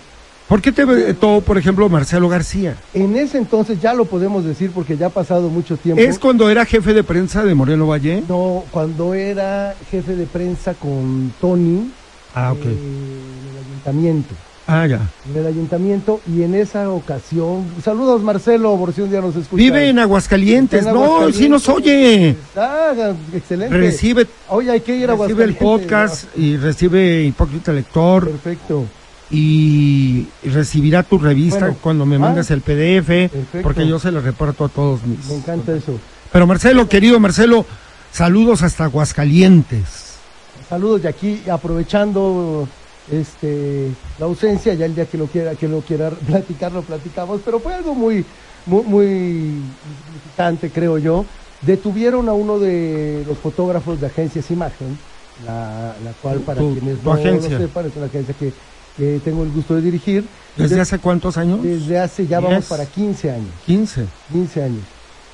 ¿Por qué te vetó, por ejemplo, Marcelo García? En ese entonces ya lo podemos decir porque ya ha pasado mucho tiempo. ¿Es cuando era jefe de prensa de Moreno Valle? No, cuando era jefe de prensa con Tony Ah, ok. eh, en el ayuntamiento. Ah, ya. En el ayuntamiento y en esa ocasión. Saludos Marcelo, por si un día nos escucha. Vive en Aguascalientes. Está en No, Aguascalientes. sí nos oye. Ah, excelente. Recibe, Oye, hay que ir a recibe el Aguascalientes. podcast y recibe Hipócrita Lector Perfecto. Y recibirá tu revista Bueno. cuando me Ah, mandes el PDF, perfecto. porque yo se lo reparto a todos mis. Me encanta eso. Pero Marcelo, querido Marcelo, saludos hasta Aguascalientes. Saludos de aquí, aprovechando este la ausencia, ya el día que lo quiera, que lo quiera platicar, lo platicamos, pero fue algo muy, muy, muy significante, creo yo. Detuvieron a uno de los fotógrafos de Agencias Imagen, la, la cual para Tu- quienes tu no agencia. lo sepan, es una agencia que, que tengo el gusto de dirigir. ¿Desde De- hace cuántos años? desde hace ya vamos para 15 años. 15. 15 años.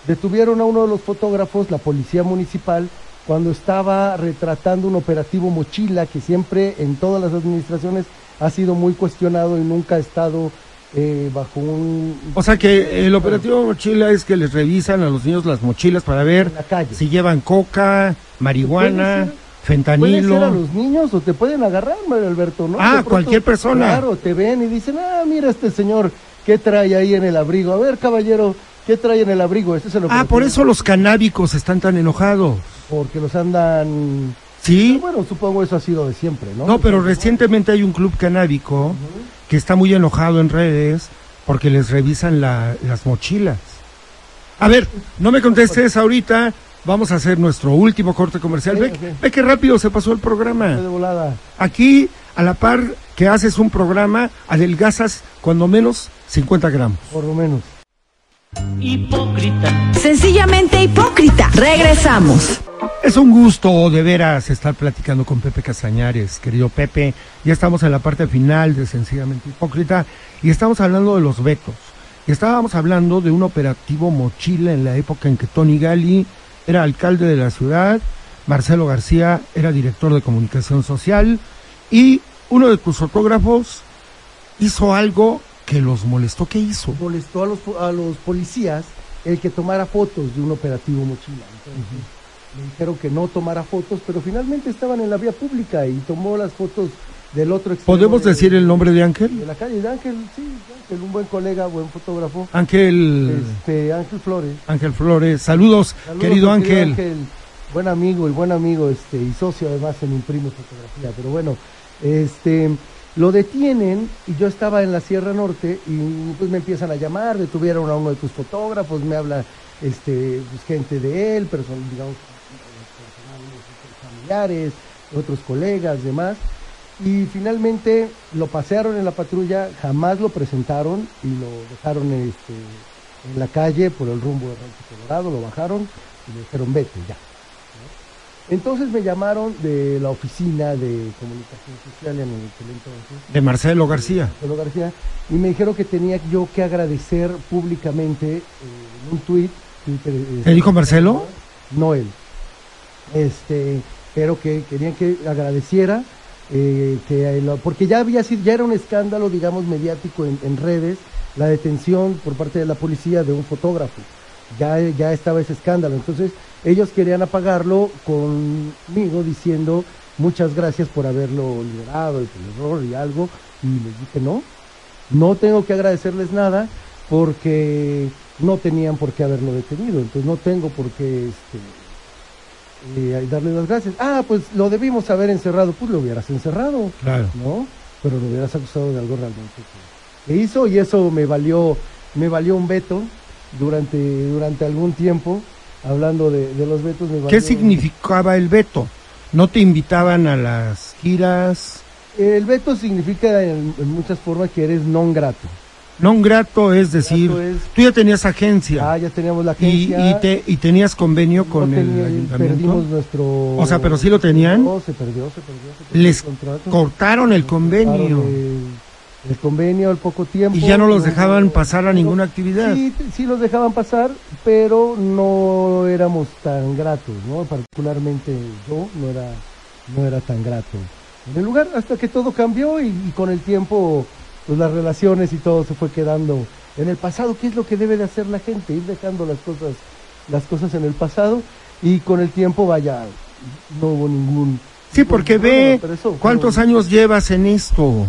Detuvieron a uno de los fotógrafos, la policía municipal, cuando estaba retratando un operativo mochila que siempre en todas las administraciones ha sido muy cuestionado y nunca ha estado eh, bajo un... O sea que el operativo mochila es que les revisan a los niños las mochilas para ver la calle. si llevan coca, marihuana, Puede ser- Puede ser a fentanilo. los niños o te pueden agarrar, Mario Alberto, ¿no? Ah, cualquier persona. Claro, te ven y dicen, ah, mira este señor, ¿qué trae ahí en el abrigo? A ver, caballero, ¿qué trae en el abrigo? Ese es el Ah, por eso los canábicos están tan enojados. Porque los andan... ¿Sí? Bueno, supongo eso ha sido de siempre, ¿no? No, pero recientemente hay un club canábico que está muy enojado en redes porque les revisan la- las mochilas. A ver, no me contestes ahorita. Vamos a hacer nuestro último corte comercial. Ve, Ok, ok. ve qué rápido se pasó el programa. de volada. Aquí, a la par que haces un programa, adelgazas cuando menos 50 gramos. Por lo menos. hipócrita. Sencillamente hipócrita. Regresamos. Es un gusto de veras estar platicando con Pepe Castañares, querido Pepe. Ya estamos en la parte final de Sencillamente Hipócrita y estamos hablando de los vetos. Y estábamos hablando de un operativo mochila en la época en que Tony Gali era alcalde de la ciudad, Marcelo García era director de comunicación social y uno de tus fotógrafos hizo algo que los molestó. ¿Qué hizo? molestó a los, a los policías el que tomara fotos de un operativo mochila. Entonces, le dijeron que no tomara fotos, pero finalmente estaban en la vía pública y tomó las fotos del otro extremo. ¿Podemos de- decir el nombre de Ángel? De la calle de Ángel, sí, de Ángel, un buen colega, buen fotógrafo. Ángel, Este, Ángel Flores. Ángel Flores. Saludos, Saludos, querido mi Ángel. Buen amigo y buen amigo, este, y socio además en Imprimo Fotografía. Pero bueno, este, lo detienen y yo estaba en la Sierra Norte y pues me empiezan a llamar, detuvieron a uno de tus fotógrafos, me habla este, pues, gente de él, person, digamos, personales, familiares, otros colegas, demás. Y finalmente lo pasearon en la patrulla, jamás lo presentaron y lo dejaron este, en la calle por el rumbo de Rancho Colorado, lo bajaron y le dijeron vete ya. Entonces me llamaron de la oficina de comunicación social en aquel entonces, De Marcelo García. Marcelo García, y me dijeron que tenía yo que agradecer públicamente eh, en un tuit. Twitter, eh, ¿Te dijo Marcelo? No él. Este, pero que querían que agradeciera, eh, que porque ya había sido, ya era un escándalo, digamos, mediático en, en redes, la detención por parte de la policía de un fotógrafo. Ya, ya estaba ese escándalo. Entonces, ellos querían apagarlo conmigo diciendo muchas gracias por haberlo liberado y por el error y algo. Y les dije, no, no tengo que agradecerles nada porque no tenían por qué haberlo detenido. Entonces, no tengo por qué este, eh, darle las gracias. Ah, pues lo debimos haber encerrado. Pues lo hubieras encerrado. Claro. ¿no? Pero lo hubieras acusado de algo realmente que, que hizo y eso me valió, me valió un veto durante, durante algún tiempo. Hablando de, de los vetos, me ¿Qué significaba el veto? ¿No te invitaban a las giras? El veto significa en, en muchas formas que eres non grato. Non grato es decir, Grato es- tú ya tenías agencia Ah, ya teníamos la agencia. y te, y tenías convenio no con el ayuntamiento. Perdimos nuestro. O sea, ¿pero sí lo tenían? No, se perdió, se perdió. se perdió Les el cortaron el convenio El, el convenio al poco tiempo. y ya no los dejaban pasar a ninguna actividad. Sí, sí los dejaban pasar, pero no éramos tan gratos, ¿no? Particularmente yo no era, no era tan grato en el lugar, hasta que todo cambió y, y con el tiempo, pues las relaciones y todo se fue quedando en el pasado, ¿qué es lo que debe de hacer la gente? Ir dejando las cosas, las cosas en el pasado y con el tiempo, vaya, no hubo ningún... Sí, porque ve eso cuántos años llevas en esto.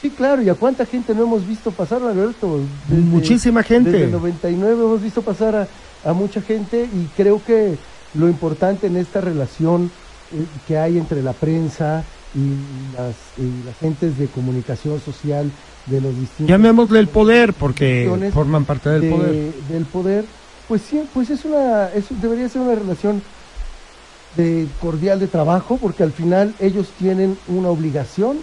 Sí, claro, y a cuánta gente no hemos visto pasar, Alberto. Muchísima gente. Desde el 99 hemos visto pasar a, a mucha gente y creo que lo importante en esta relación eh, que hay entre la prensa y las, y las gentes de comunicación social de los distintos Llamémosle el poder porque forman parte del de- poder. del poder, pues sí, pues es una, es, debería ser una relación de cordial de trabajo, porque al final ellos tienen una obligación,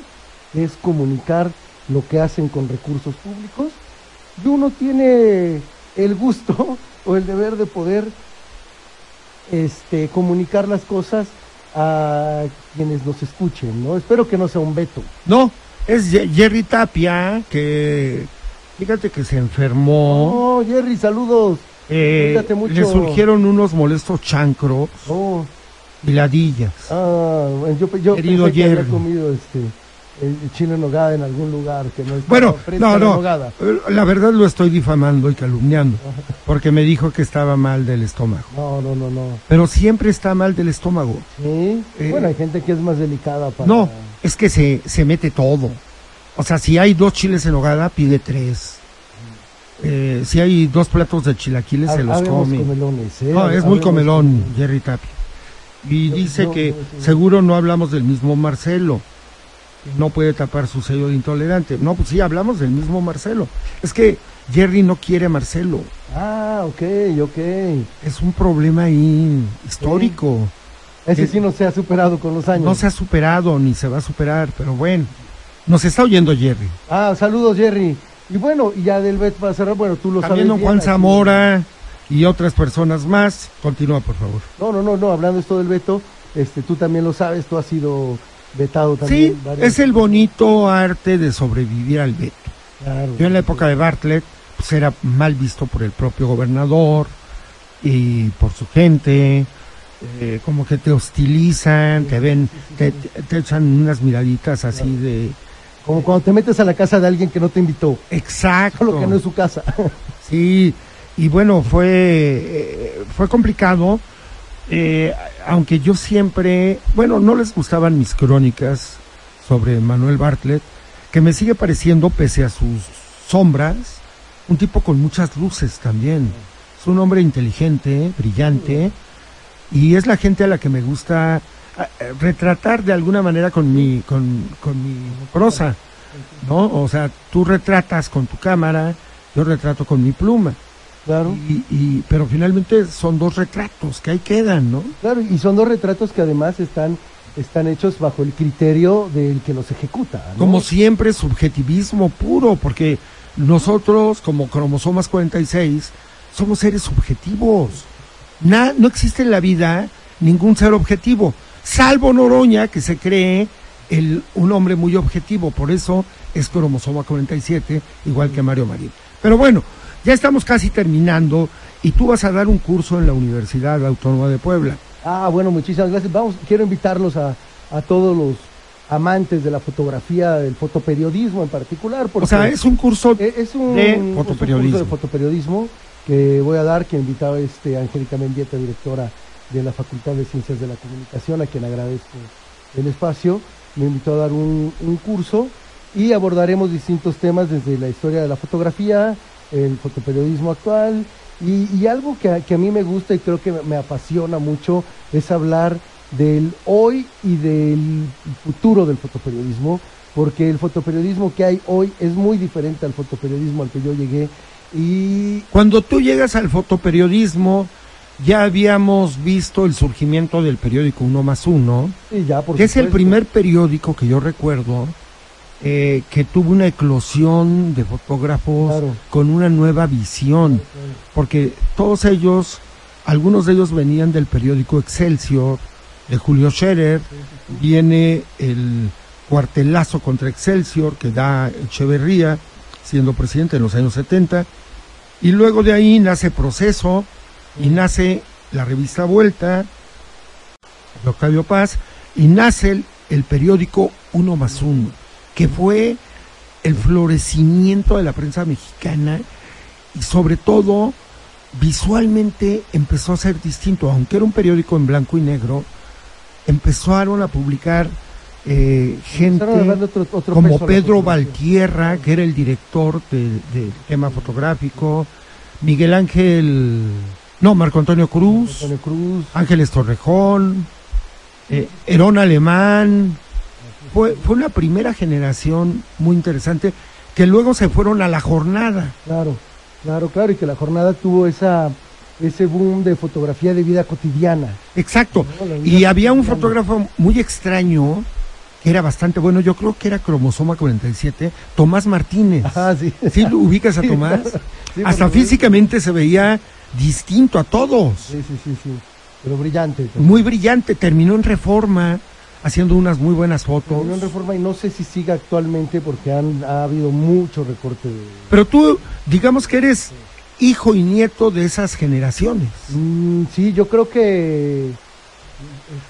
es comunicar lo que hacen con recursos públicos, y uno tiene el gusto o el deber de poder este, comunicar las cosas a quienes nos escuchen, ¿no? Espero que no sea un veto. No, es Jerry Tapia que fíjate que se enfermó. Oh, Jerry, saludos. eh, mucho. le surgieron unos molestos chancros Oh, y ladillas. Ah, bueno, yo, yo Querido pensé que había Jerry. comido este el chile en nogada en algún lugar que no Bueno, no, la no. nogada. eh, La verdad lo estoy difamando y calumniando. Porque me dijo que estaba mal del estómago. No, no, no, no. Pero siempre está mal del estómago. Sí. Eh, bueno, hay gente que es más delicada para. No, es que se, se mete todo. O sea, si hay dos chiles en hogada, pide tres. Eh, si hay dos platos de chilaquiles, se los come. comelones, ¿eh? No, es muy comelón. Jerry Tapia. Y dice que seguro no hablamos del mismo Marcelo. No puede tapar su sello de intolerante. No, pues sí, hablamos del mismo Marcelo. Es que Jerry no quiere a Marcelo. Ah, ok, ok. Es un problema ahí histórico. Ese sí no se ha superado con los años. No se ha superado ni se va a superar, pero bueno. Nos está oyendo Jerry. Ah, saludos, Jerry. Y bueno, y ya del Bet para cerrar, bueno, tú lo También sabes. bien, Juan aquí- Zamora y otras personas más. Continúa, por favor. No, no, no, no, hablando esto del Beto, este, tú también lo sabes, tú has sido vetado Sí, también. varias- es el bonito arte de sobrevivir al veto. Claro. Yo en la época de Bartlett, pues era mal visto por el propio gobernador y por su gente. Eh, como que te hostilizan, te ven, te, echan unas miraditas así de... Como cuando te metes a la casa de alguien que no te invitó, Exacto. solo que no es su casa. Sí, y bueno, fue, eh, fue complicado, eh, aunque yo siempre, bueno, no les gustaban mis crónicas sobre Manuel Bartlett, que me sigue pareciendo, pese a sus sombras, un tipo con muchas luces también. Es un hombre inteligente, brillante, y es la gente a la que me gusta eh, retratar de alguna manera con mi, con, con mi prosa, ¿no? O sea, tú retratas con tu cámara, yo retrato con mi pluma. Claro. Y, y- pero finalmente son dos retratos que ahí quedan, ¿no? Claro, y son dos retratos que además están, están hechos bajo el criterio del que los ejecuta. ¿no? Como siempre, subjetivismo puro, porque nosotros, como cromosomas 46, somos seres subjetivos. Na- no existe en la vida ningún ser objetivo, salvo Noroña, que se cree el, un hombre muy objetivo, por eso es cromosoma 47, igual que Mario Marín. Pero bueno, ya estamos casi terminando y tú vas a dar un curso en la Universidad Autónoma de Puebla. Ah, bueno, muchísimas gracias. Vamos, quiero invitarlos a, a todos los amantes de la fotografía, del fotoperiodismo en particular. Porque O sea, es un curso e- es un, de es un curso de fotoperiodismo que voy a dar, que invitaba este Angélica Mendieta, directora de la Facultad de Ciencias de la Comunicación, a quien agradezco el espacio. Me invitó a dar un, un curso y abordaremos distintos temas desde la historia de la fotografía, el fotoperiodismo actual y, algo que, a- que a mí me gusta y creo que me apasiona mucho es hablar del hoy y del futuro del fotoperiodismo, porque el fotoperiodismo que hay hoy es muy diferente al fotoperiodismo al que yo llegué y Cuando tú llegas al fotoperiodismo, ya habíamos visto el surgimiento del periódico Uno más Uno, y ya por que es el primer periódico que yo recuerdo eh, que tuvo una eclosión de fotógrafos Claro. con una nueva visión, porque todos ellos, algunos de ellos venían del periódico Excelsior, de Julio Scherer, viene el cuartelazo contra Excelsior que da Echeverría, siendo presidente en los años 70, y luego de ahí nace Proceso y nace la revista Vuelta de Octavio Paz y nace el, el periódico Uno más Uno, que fue el florecimiento de la prensa mexicana y sobre todo visualmente empezó a ser distinto, aunque era un periódico en blanco y negro, empezaron a publicar eh, gente otro- otro como Pedro. Valtierra, que era el director de- del tema fotográfico, Miguel Ángel, no, Marco Antonio Cruz, Antonio Cruz, Ángeles Torrejón, eh, Herón Alemán. Fue, fue una primera generación muy interesante que luego se fueron a la jornada. claro, claro, claro, y que la jornada tuvo esa ese boom de fotografía de vida cotidiana. Exacto. No, la vida Y había un cotidiana. fotógrafo muy extraño que era bastante bueno. Yo creo que era cromosoma 47, Tomás Martínez. Ajá, sí. ¿Sí lo ubicas a Tomás? Sí, Hasta físicamente se veía distinto a todos. Sí, sí, sí, sí. Pero brillante. Muy brillante. Terminó en reforma haciendo unas muy buenas fotos. Terminó en reforma y no sé si siga actualmente porque han, ha habido mucho recorte de... Pero tú, digamos que eres hijo y nieto de esas generaciones. Mm, sí, yo creo que...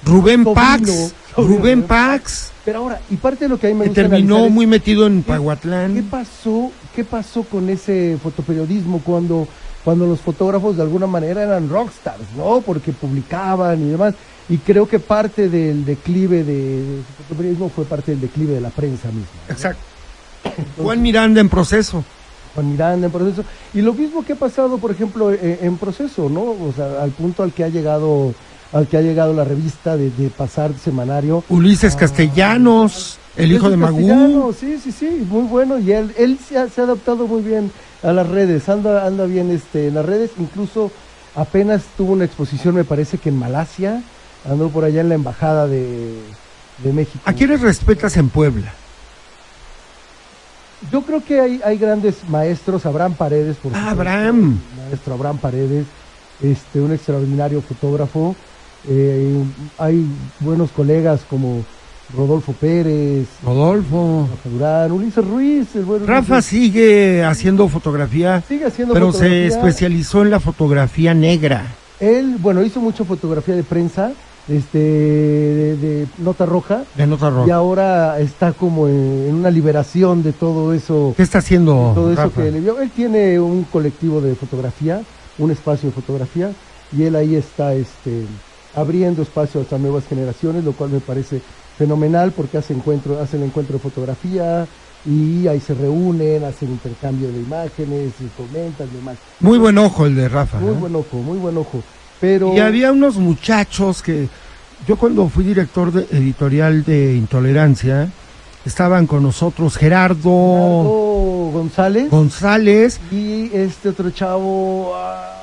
Rubén. Pax, Rubén Pax, Pero ahora, y parte de lo que mí me gusta terminó muy metido en ¿Qué- ¿Qué pasó? ¿Qué pasó con ese fotoperiodismo cuando, cuando los fotógrafos de alguna manera eran rockstars, ¿no? Porque publicaban y demás. Y creo que parte del declive de, del fotoperiodismo fue parte del declive de la prensa misma. ¿no? Exacto. Juan Miranda en proceso. Juan Miranda en proceso. Y lo mismo que ha pasado, por ejemplo, e- en, proceso, ¿no? O sea, al punto al que ha llegado, al que ha llegado la revista de, de pasar semanario. Ulises Castellanos, el hijo de Magú. Sí, sí, sí, muy bueno. Y él, él se, ha, se ha adaptado muy bien a las redes, anda, anda bien este, en las redes. Incluso apenas tuvo una exposición, me parece que en Malasia, andó por allá en la embajada de, de México. ¿A quiénes respetas en Puebla? Yo creo que hay, hay grandes maestros, Abraham Paredes, por Ah, Abraham. Maestro Abraham Paredes, este, un extraordinario fotógrafo. Eh, hay buenos colegas como Rodolfo Pérez, Rodolfo. Rafa Durán, Ulises Ruiz, el buen Rafa sigue haciendo fotografía, sigue haciendo pero se especializó en la fotografía negra. Él, bueno, hizo mucha fotografía de prensa, este, de, de nota roja, De nota y roja. ahora está como en, en una liberación de todo eso, ¿Qué está haciendo todo eso Rafa? que le vio. Él tiene un colectivo de fotografía, un espacio de fotografía, y él ahí está, este, abriendo espacio a estas nuevas generaciones, lo cual me parece fenomenal porque hace encuentro, hace el encuentro de fotografía y ahí se reúnen, hacen intercambio de imágenes, y comentan y demás. Muy buen ojo el de Rafa. Muy ¿eh? buen ojo, muy buen ojo. Pero Y había unos muchachos que yo cuando fui director de- editorial de Intolerancia, estaban con nosotros Gerardo Gerardo González González, y este otro chavo ah,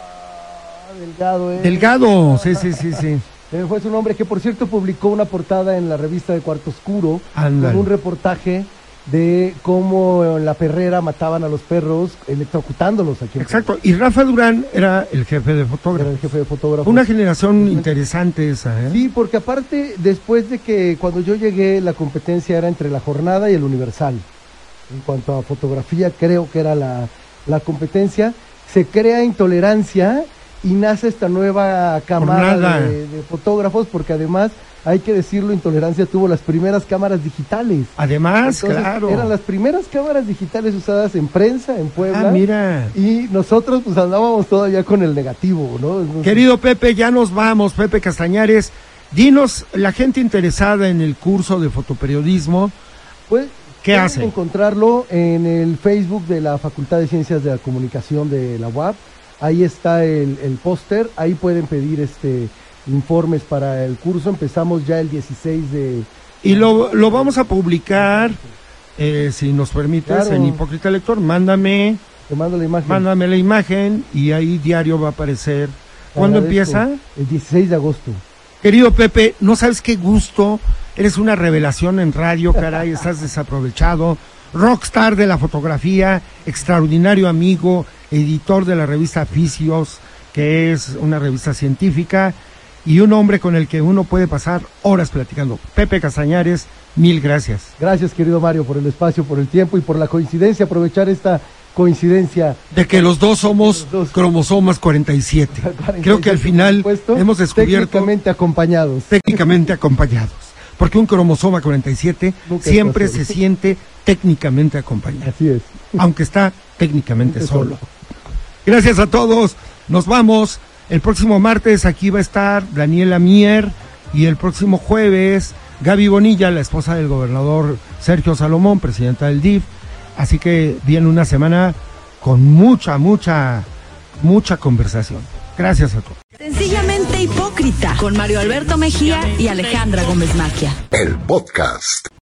delgado, ¿eh? Delgado, sí, sí, sí, sí. Fue su nombre que por cierto publicó una portada en la revista de Cuarto Oscuro con un reportaje de cómo en la perrera mataban a los perros electrocutándolos aquí. en Exacto. Y Rafa Durán era el jefe de Puebla. Era el jefe de fotógrafos. Una generación interesante esa, ¿eh? Sí, porque aparte, después de que cuando yo llegué, la competencia era entre la jornada y el universal. En cuanto a fotografía, creo que era la, la competencia. Se crea intolerancia y nace esta nueva camada de, de fotógrafos, porque además, hay que decirlo, Intolerancia tuvo las primeras cámaras digitales. Además, Entonces, claro. Eran las primeras cámaras digitales usadas en prensa, en Puebla. Ah, mira. Y nosotros pues andábamos todavía con el negativo, ¿no? Entonces, Querido Pepe, ya nos vamos, Pepe Castañares. Dinos, la gente interesada en el curso de fotoperiodismo, Pues, ¿Qué hace? encontrarlo en el Facebook de la Facultad de Ciencias de la Comunicación de la UAP. Ahí está el, el póster, ahí pueden pedir este informes para el curso. Empezamos ya el 16 de... y lo, lo vamos a publicar, eh, si nos permites, Claro. en Hipócrita Lector. Mándame, Te mando la imagen. mándame la imagen y ahí diario va a aparecer. ¿Cuándo empieza? El 16 de agosto. Querido Pepe, no sabes qué gusto. Eres una revelación en radio, caray, estás desaprovechado. Rockstar de la fotografía, extraordinario amigo, editor de la revista Fisios, que es una revista científica, y un hombre con el que uno puede pasar horas platicando. Pepe Castañares, mil gracias. Gracias, querido Mario, por el espacio, por el tiempo y por la coincidencia, aprovechar esta coincidencia. De que los dos somos Los dos. cromosomas 47. Creo que al final hemos descubierto Técnicamente acompañados. técnicamente acompañados. Porque un cromosoma 47 Nunca siempre se siente técnicamente acompañado, Así es. aunque está técnicamente solo. Gracias a todos. Nos vamos. El próximo martes aquí va a estar Daniela Mier y el próximo jueves Gaby Bonilla, la esposa del gobernador Sergio Salomón, presidenta del DIF. Así que viene una semana con mucha, mucha, mucha conversación. Gracias a todos. Sencillamente hipócrita con Mario Alberto Mejía y Alejandra Gómez Maquia. El podcast.